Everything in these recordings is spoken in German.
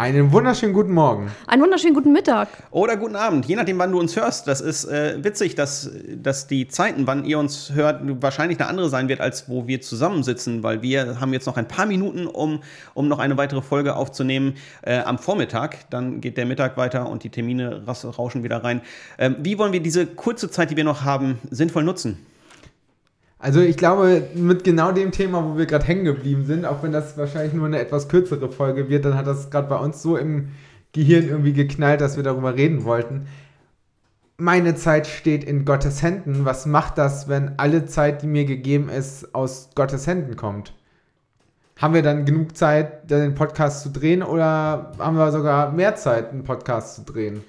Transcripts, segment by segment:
Einen wunderschönen guten Morgen. Einen wunderschönen guten Mittag. Oder guten Abend, je nachdem, wann du uns hörst. Das ist äh, witzig, dass, dass die Zeiten, wann ihr uns hört, wahrscheinlich eine andere sein wird, als wo wir zusammensitzen, weil wir haben jetzt noch ein paar Minuten, um, um noch eine weitere Folge aufzunehmen äh, am Vormittag. Dann geht der Mittag weiter und die Termine rauschen wieder rein. Ähm, wie wollen wir diese kurze Zeit, die wir noch haben, sinnvoll nutzen? Also ich glaube, mit genau dem Thema, wo wir gerade hängen geblieben sind, auch wenn das wahrscheinlich nur eine etwas kürzere Folge wird, dann hat das gerade bei uns so im Gehirn irgendwie geknallt, dass wir darüber reden wollten. Meine Zeit steht in Gottes Händen. Was macht das, wenn alle Zeit, die mir gegeben ist, aus Gottes Händen kommt? Haben wir dann genug Zeit, den Podcast zu drehen oder haben wir sogar mehr Zeit, einen Podcast zu drehen?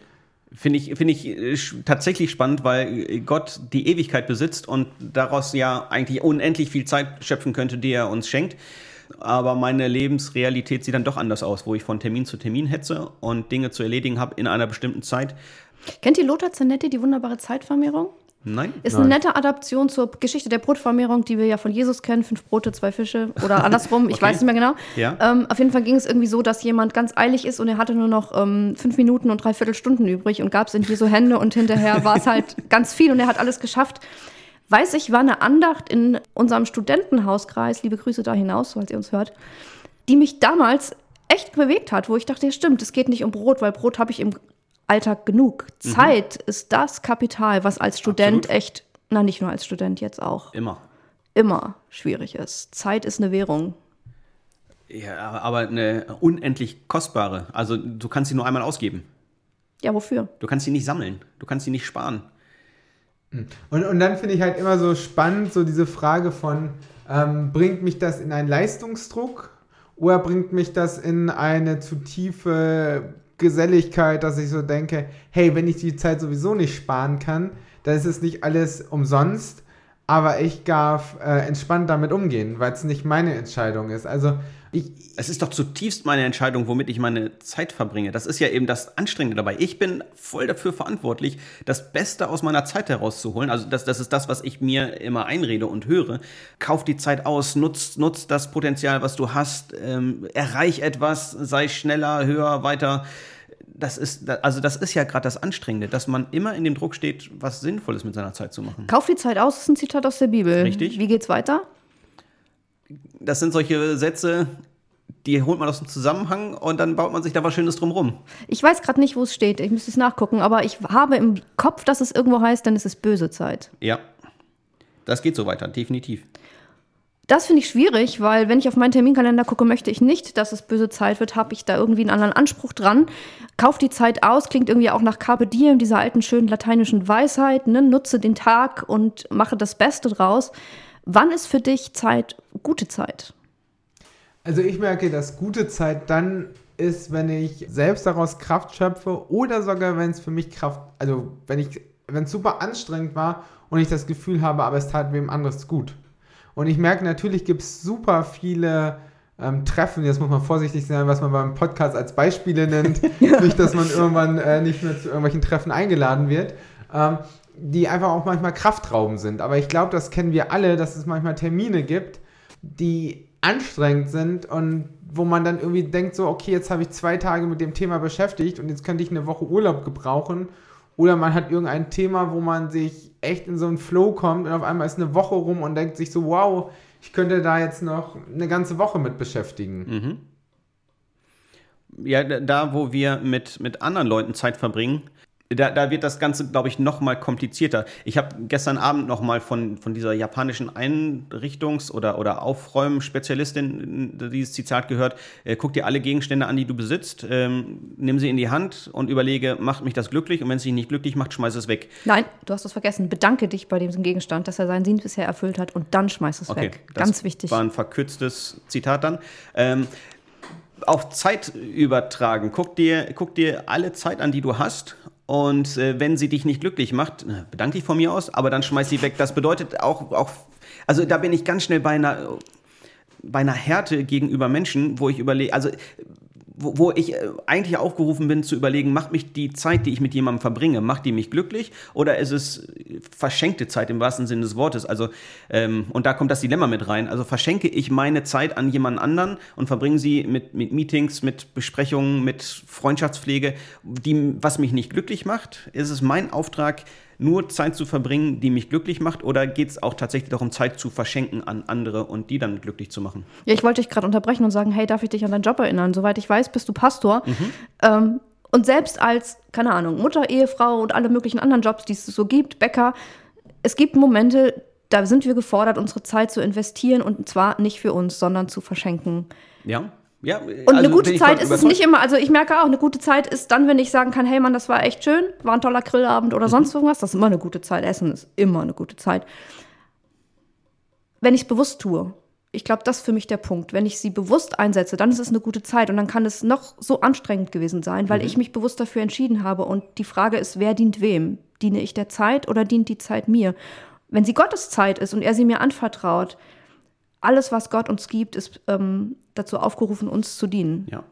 Finde ich, find ich äh, tatsächlich spannend, weil Gott die Ewigkeit besitzt und daraus ja eigentlich unendlich viel Zeit schöpfen könnte, die er uns schenkt. Aber meine Lebensrealität sieht dann doch anders aus, wo ich von Termin zu Termin hetze und Dinge zu erledigen habe in einer bestimmten Zeit. Kennt ihr Lothar Zanetti, die wunderbare Zeitvermehrung? Nein. Ist Nein. eine nette Adaption zur Geschichte der Brotvermehrung, die wir ja von Jesus kennen. Fünf Brote, zwei Fische oder andersrum, ich okay. weiß nicht mehr genau. Ja. Ähm, auf jeden Fall ging es irgendwie so, dass jemand ganz eilig ist und er hatte nur noch ähm, fünf Minuten und dreiviertel Stunden übrig und gab es in Jesu Hände und hinterher war es halt ganz viel und er hat alles geschafft. Weiß ich, war eine Andacht in unserem Studentenhauskreis, liebe Grüße da hinaus, falls ihr uns hört, die mich damals echt bewegt hat, wo ich dachte, ja stimmt, es geht nicht um Brot, weil Brot habe ich im Alltag genug. Mhm. Zeit ist das Kapital, was als Student Absolut. echt, na nicht nur als Student jetzt auch. Immer. Immer schwierig ist. Zeit ist eine Währung. Ja, aber eine unendlich kostbare. Also du kannst sie nur einmal ausgeben. Ja, wofür? Du kannst sie nicht sammeln. Du kannst sie nicht sparen. Hm. Und, und dann finde ich halt immer so spannend, so diese Frage von, ähm, bringt mich das in einen Leistungsdruck oder bringt mich das in eine zu tiefe Geselligkeit, dass ich so denke, hey, wenn ich die Zeit sowieso nicht sparen kann, dann ist es nicht alles umsonst, aber ich darf äh, entspannt damit umgehen, weil es nicht meine Entscheidung ist. Also ich, es ist doch zutiefst meine Entscheidung, womit ich meine Zeit verbringe. Das ist ja eben das Anstrengende dabei. Ich bin voll dafür verantwortlich, das Beste aus meiner Zeit herauszuholen. Also das, das ist das, was ich mir immer einrede und höre. Kauf die Zeit aus, nutz, nutz das Potenzial, was du hast, ähm, erreich etwas, sei schneller, höher, weiter das ist, also das ist ja gerade das Anstrengende, dass man immer in dem Druck steht, was Sinnvolles mit seiner Zeit zu machen. Kauf die Zeit aus, das ist ein Zitat aus der Bibel. Richtig. Wie geht's weiter? Das sind solche Sätze, die holt man aus dem Zusammenhang und dann baut man sich da was Schönes drumrum. Ich weiß gerade nicht, wo es steht. Ich müsste es nachgucken, aber ich habe im Kopf, dass es irgendwo heißt, dann ist es böse Zeit. Ja. Das geht so weiter, definitiv. Das finde ich schwierig, weil wenn ich auf meinen Terminkalender gucke, möchte ich nicht, dass es böse Zeit wird, habe ich da irgendwie einen anderen Anspruch dran. Kauf die Zeit aus, klingt irgendwie auch nach Carpe Diem, dieser alten schönen lateinischen Weisheit, ne? nutze den Tag und mache das Beste draus. Wann ist für dich Zeit gute Zeit? Also ich merke, dass gute Zeit dann ist, wenn ich selbst daraus Kraft schöpfe oder sogar wenn es für mich Kraft, also wenn ich, wenn es super anstrengend war und ich das Gefühl habe, aber es tat wem anderes gut. Und ich merke, natürlich gibt es super viele ähm, Treffen, jetzt muss man vorsichtig sein, was man beim Podcast als Beispiele nennt. ja. Nicht, dass man irgendwann äh, nicht mehr zu irgendwelchen Treffen eingeladen wird. Ähm, die einfach auch manchmal Kraftraum sind. Aber ich glaube, das kennen wir alle, dass es manchmal Termine gibt, die anstrengend sind und wo man dann irgendwie denkt, so, okay, jetzt habe ich zwei Tage mit dem Thema beschäftigt und jetzt könnte ich eine Woche Urlaub gebrauchen oder man hat irgendein Thema, wo man sich echt in so einen Flow kommt und auf einmal ist eine Woche rum und denkt sich so, wow, ich könnte da jetzt noch eine ganze Woche mit beschäftigen. Mhm. Ja, da, wo wir mit, mit anderen Leuten Zeit verbringen, da, da wird das Ganze, glaube ich, noch mal komplizierter. Ich habe gestern Abend noch mal von, von dieser japanischen Einrichtungs- oder, oder Aufräumspezialistin dieses Zitat gehört. Äh, guck dir alle Gegenstände an, die du besitzt, ähm, nimm sie in die Hand und überlege, macht mich das glücklich? Und wenn es dich nicht glücklich macht, schmeiß es weg. Nein, du hast es vergessen. Bedanke dich bei diesem Gegenstand, dass er seinen Sinn bisher erfüllt hat und dann schmeiß es okay, weg. Ganz wichtig. war ein verkürztes Zitat dann. Ähm, auf Zeit übertragen. Guck dir, guck dir alle Zeit an, die du hast und äh, wenn sie dich nicht glücklich macht, bedanke dich von mir aus, aber dann schmeiß sie weg. Das bedeutet auch, auch, also da bin ich ganz schnell bei einer, bei einer Härte gegenüber Menschen, wo ich überlege, also wo, ich äh, eigentlich aufgerufen bin zu überlegen, macht mich die Zeit, die ich mit jemandem verbringe, macht die mich glücklich oder ist es verschenkte Zeit im wahrsten Sinne des Wortes? Also, ähm, und da kommt das Dilemma mit rein. Also verschenke ich meine Zeit an jemand anderen und verbringe sie mit, mit Meetings, mit Besprechungen, mit Freundschaftspflege, die, was mich nicht glücklich macht? Ist es mein Auftrag, nur Zeit zu verbringen, die mich glücklich macht, oder geht es auch tatsächlich darum, Zeit zu verschenken an andere und die dann glücklich zu machen? Ja, ich wollte dich gerade unterbrechen und sagen, hey, darf ich dich an deinen Job erinnern? Soweit ich weiß, bist du Pastor. Mhm. Ähm, und selbst als, keine Ahnung, Mutter, Ehefrau und alle möglichen anderen Jobs, die es so gibt, Bäcker, es gibt Momente, da sind wir gefordert, unsere Zeit zu investieren und zwar nicht für uns, sondern zu verschenken. Ja. Ja, und also eine gute Zeit ist es nicht immer. Also ich merke auch, eine gute Zeit ist dann, wenn ich sagen kann, hey Mann, das war echt schön, war ein toller Grillabend oder mhm. sonst irgendwas. Das ist immer eine gute Zeit. Essen ist immer eine gute Zeit. Wenn ich es bewusst tue, ich glaube, das ist für mich der Punkt. Wenn ich sie bewusst einsetze, dann ist es eine gute Zeit und dann kann es noch so anstrengend gewesen sein, weil mhm. ich mich bewusst dafür entschieden habe. Und die Frage ist, wer dient wem? Diene ich der Zeit oder dient die Zeit mir? Wenn sie Gottes Zeit ist und er sie mir anvertraut, alles, was Gott uns gibt, ist ähm, dazu aufgerufen, uns zu dienen. Ja.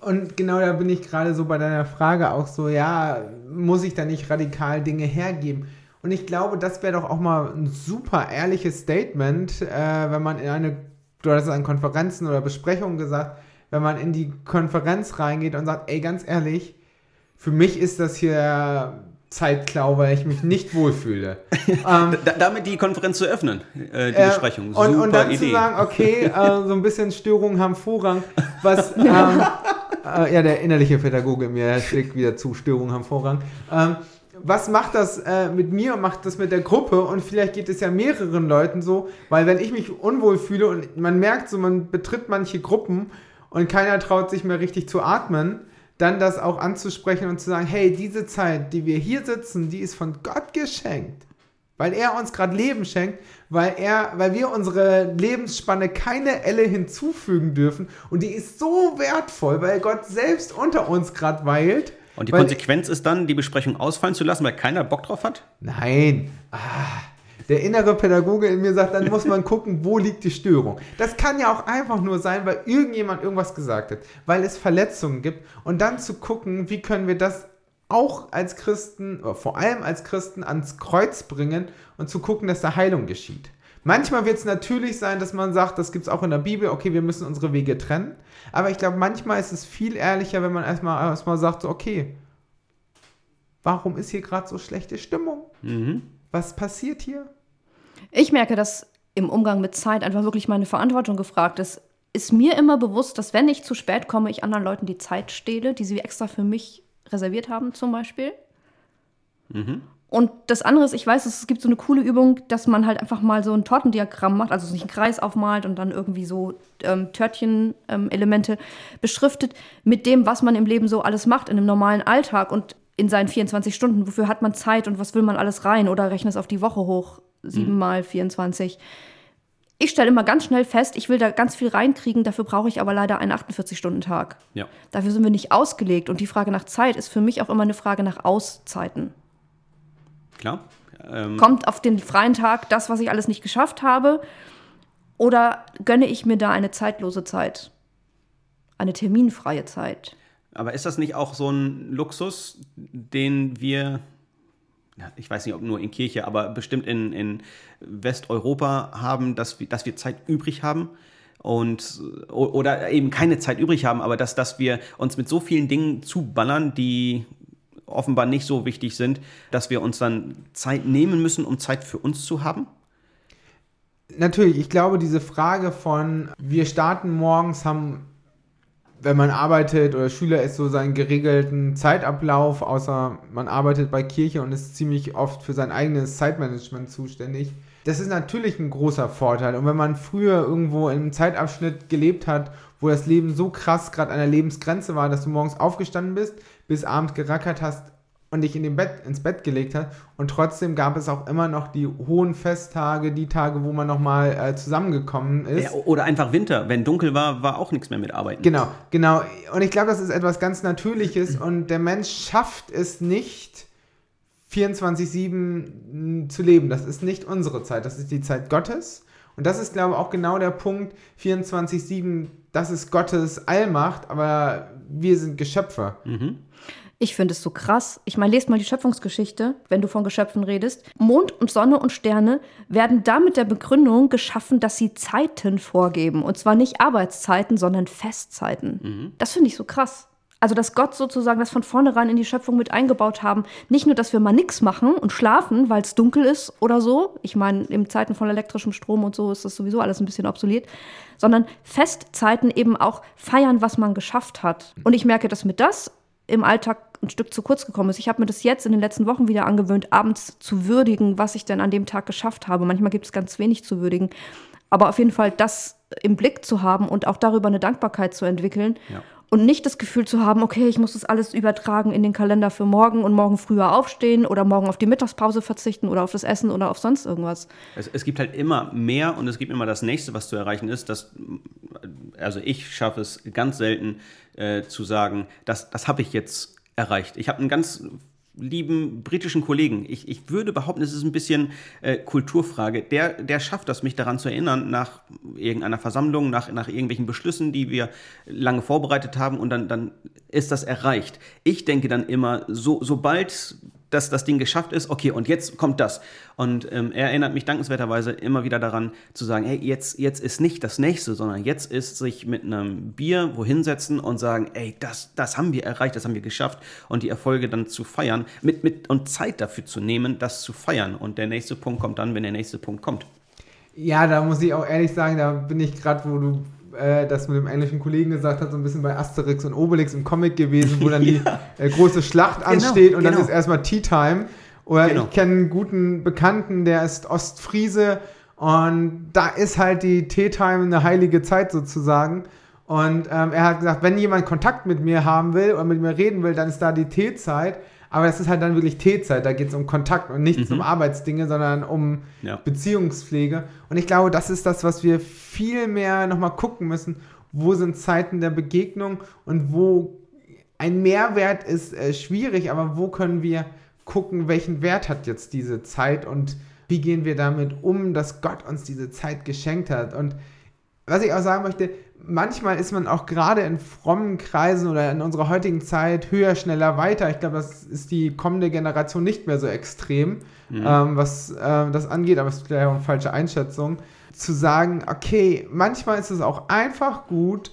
Und genau da bin ich gerade so bei deiner Frage auch so, ja, muss ich da nicht radikal Dinge hergeben? Und ich glaube, das wäre doch auch mal ein super ehrliches Statement, äh, wenn man in eine, du hast es an Konferenzen oder Besprechungen gesagt, wenn man in die Konferenz reingeht und sagt, ey, ganz ehrlich, für mich ist das hier Zeitklau, weil ich mich nicht wohlfühle. ähm, damit die Konferenz zu öffnen, äh, die äh, Besprechung. Super und, und dann Idee. zu sagen, okay, äh, so ein bisschen Störungen haben Vorrang. Was, ähm, äh, ja, der innerliche Pädagoge mir schlägt wieder zu, Störungen haben Vorrang. Ähm, was macht das äh, mit mir und macht das mit der Gruppe? Und vielleicht geht es ja mehreren Leuten so, weil wenn ich mich unwohl fühle und man merkt so, man betritt manche Gruppen und keiner traut sich mehr richtig zu atmen, dann das auch anzusprechen und zu sagen, hey, diese Zeit, die wir hier sitzen, die ist von Gott geschenkt. Weil er uns gerade Leben schenkt, weil er, weil wir unsere Lebensspanne keine Elle hinzufügen dürfen. Und die ist so wertvoll, weil Gott selbst unter uns gerade weilt. Und die Konsequenz ist dann, die Besprechung ausfallen zu lassen, weil keiner Bock drauf hat? Nein. Ah der innere Pädagoge in mir sagt, dann muss man gucken, wo liegt die Störung. Das kann ja auch einfach nur sein, weil irgendjemand irgendwas gesagt hat, weil es Verletzungen gibt und dann zu gucken, wie können wir das auch als Christen, vor allem als Christen ans Kreuz bringen und zu gucken, dass da Heilung geschieht. Manchmal wird es natürlich sein, dass man sagt, das gibt es auch in der Bibel, okay, wir müssen unsere Wege trennen. Aber ich glaube, manchmal ist es viel ehrlicher, wenn man erstmal, erstmal sagt, so, okay, warum ist hier gerade so schlechte Stimmung? Mhm. Was passiert hier? Ich merke, dass im Umgang mit Zeit einfach wirklich meine Verantwortung gefragt ist. Ist mir immer bewusst, dass wenn ich zu spät komme, ich anderen Leuten die Zeit stehle, die sie extra für mich reserviert haben, zum Beispiel. Mhm. Und das andere ist, ich weiß, es gibt so eine coole Übung, dass man halt einfach mal so ein Tortendiagramm macht, also sich einen Kreis aufmalt und dann irgendwie so ähm, Törtchen-Elemente ähm, beschriftet mit dem, was man im Leben so alles macht in einem normalen Alltag und in seinen 24 Stunden. Wofür hat man Zeit und was will man alles rein oder rechne es auf die Woche hoch? 7 mhm. mal 24. Ich stelle immer ganz schnell fest, ich will da ganz viel reinkriegen, dafür brauche ich aber leider einen 48-Stunden-Tag. Ja. Dafür sind wir nicht ausgelegt. Und die Frage nach Zeit ist für mich auch immer eine Frage nach Auszeiten. Klar. Ähm Kommt auf den freien Tag das, was ich alles nicht geschafft habe? Oder gönne ich mir da eine zeitlose Zeit? Eine terminfreie Zeit? Aber ist das nicht auch so ein Luxus, den wir ich weiß nicht, ob nur in Kirche, aber bestimmt in, in Westeuropa haben, dass wir, dass wir Zeit übrig haben und oder eben keine Zeit übrig haben, aber dass, dass wir uns mit so vielen Dingen zuballern, die offenbar nicht so wichtig sind, dass wir uns dann Zeit nehmen müssen, um Zeit für uns zu haben? Natürlich, ich glaube, diese Frage von wir starten morgens, haben wenn man arbeitet oder Schüler ist, so seinen geregelten Zeitablauf, außer man arbeitet bei Kirche und ist ziemlich oft für sein eigenes Zeitmanagement zuständig. Das ist natürlich ein großer Vorteil. Und wenn man früher irgendwo in einem Zeitabschnitt gelebt hat, wo das Leben so krass gerade an der Lebensgrenze war, dass du morgens aufgestanden bist, bis abends gerackert hast, und dich in den Bett, ins Bett gelegt hat. Und trotzdem gab es auch immer noch die hohen Festtage, die Tage, wo man nochmal äh, zusammengekommen ist. Ja, oder einfach Winter. Wenn dunkel war, war auch nichts mehr mit Arbeiten. Genau, genau. Und ich glaube, das ist etwas ganz Natürliches und der Mensch schafft es nicht, 24-7 zu leben. Das ist nicht unsere Zeit, das ist die Zeit Gottes. Und das ist, glaube ich, auch genau der Punkt, 24-7 das ist Gottes Allmacht, aber wir sind Geschöpfe. Mhm. Ich finde es so krass. Ich meine, lest mal die Schöpfungsgeschichte, wenn du von Geschöpfen redest. Mond und Sonne und Sterne werden da mit der Begründung geschaffen, dass sie Zeiten vorgeben. Und zwar nicht Arbeitszeiten, sondern Festzeiten. Das finde ich so krass. Also, dass Gott sozusagen das von vornherein in die Schöpfung mit eingebaut haben. Nicht nur, dass wir mal nichts machen und schlafen, weil es dunkel ist oder so. Ich meine, in Zeiten von elektrischem Strom und so ist das sowieso alles ein bisschen obsolet. Sondern Festzeiten eben auch feiern, was man geschafft hat. Und ich merke, dass mir das im Alltag ein Stück zu kurz gekommen ist. Ich habe mir das jetzt in den letzten Wochen wieder angewöhnt, abends zu würdigen, was ich denn an dem Tag geschafft habe. Manchmal gibt es ganz wenig zu würdigen. Aber auf jeden Fall das im Blick zu haben und auch darüber eine Dankbarkeit zu entwickeln. Ja. Und nicht das Gefühl zu haben, okay, ich muss das alles übertragen in den Kalender für morgen und morgen früher aufstehen oder morgen auf die Mittagspause verzichten oder auf das Essen oder auf sonst irgendwas. Es, es gibt halt immer mehr und es gibt immer das nächste, was zu erreichen ist. Das, also ich schaffe es ganz selten äh, zu sagen, das, das habe ich jetzt erreicht. Ich habe einen ganz lieben britischen Kollegen. Ich, ich würde behaupten, es ist ein bisschen äh, Kulturfrage. Der, der schafft das, mich daran zu erinnern, nach irgendeiner Versammlung, nach, nach irgendwelchen Beschlüssen, die wir lange vorbereitet haben und dann, dann ist das erreicht. Ich denke dann immer, so, sobald dass das Ding geschafft ist, okay, und jetzt kommt das. Und ähm, er erinnert mich dankenswerterweise immer wieder daran zu sagen, hey, jetzt, jetzt ist nicht das nächste, sondern jetzt ist sich mit einem Bier wohin setzen und sagen, ey, das, das haben wir erreicht, das haben wir geschafft und die Erfolge dann zu feiern mit, mit, und Zeit dafür zu nehmen, das zu feiern. Und der nächste Punkt kommt dann, wenn der nächste Punkt kommt. Ja, da muss ich auch ehrlich sagen, da bin ich gerade, wo du äh, das mit dem englischen Kollegen gesagt hast, so ein bisschen bei Asterix und Obelix im Comic gewesen, wo dann die äh, große Schlacht Genau, ansteht und dann genau. ist erstmal Tea Time. Oder Genau. ich kenne einen guten Bekannten, der ist Ostfriese und da ist halt die Tea Time eine heilige Zeit sozusagen. Und ähm, er hat gesagt, wenn jemand Kontakt mit mir haben will oder mit mir reden will, dann ist da die Teezeit. Aber das ist halt dann wirklich Teezeit. Da geht es um Kontakt und nicht um Arbeitsdinge, sondern um Ja. Beziehungspflege. Und ich glaube, das ist das, was wir viel mehr nochmal gucken müssen. Wo sind Zeiten der Begegnung und wo ein Mehrwert ist äh, schwierig, aber wo können wir gucken, welchen Wert hat jetzt diese Zeit und wie gehen wir damit um, dass Gott uns diese Zeit geschenkt hat. Und was ich auch sagen möchte, manchmal ist man auch gerade in frommen Kreisen oder in unserer heutigen Zeit höher, schneller, weiter. Ich glaube, das ist die kommende Generation nicht mehr so extrem, ähm, was äh, das angeht, aber es ist vielleicht auch eine falsche Einschätzung. Zu sagen, okay, manchmal ist es auch einfach gut,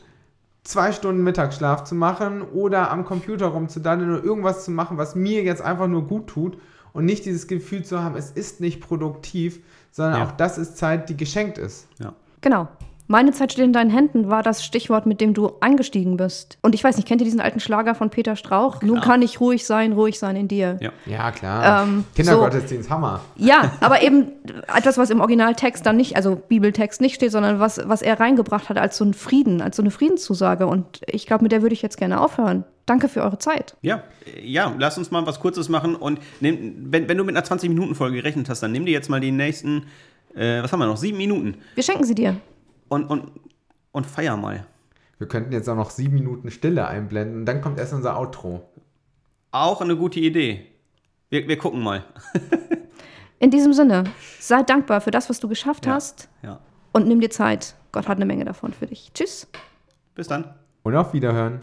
zwei Stunden Mittagsschlaf zu machen oder am Computer rumzudaddeln oder irgendwas zu machen, was mir jetzt einfach nur gut tut und nicht dieses Gefühl zu haben, es ist nicht produktiv, sondern Ja. auch das ist Zeit, die geschenkt ist. Ja. Genau. Meine Zeit steht in deinen Händen war das Stichwort, mit dem du eingestiegen bist. Und ich weiß nicht, kennt ihr diesen alten Schlager von Peter Strauch? Nun kann ich ruhig sein, ruhig sein in dir. Ja. Ja, klar. Ähm, Kindergottesdienst, Hammer. Ja, aber eben etwas, was im Originaltext dann nicht, also Bibeltext nicht steht, sondern was, was er reingebracht hat als so ein Frieden, als so eine Friedenszusage. Und ich glaube, mit der würde ich jetzt gerne aufhören. Danke für eure Zeit. Ja, ja, lass uns mal was Kurzes machen und nimm, wenn, wenn du mit einer 20-Minuten-Folge gerechnet hast, dann nimm dir jetzt mal die nächsten, äh, was haben wir noch, sieben Minuten Wir schenken sie dir. Und, und, und feier mal. Wir könnten jetzt auch noch sieben Minuten Stille einblenden und dann kommt erst unser Outro. Auch eine gute Idee. Wir, wir gucken mal. In diesem Sinne, sei dankbar für das, was du geschafft Ja. hast Ja. und nimm dir Zeit. Gott hat eine Menge davon für dich. Tschüss. Bis dann. Und auf Wiederhören.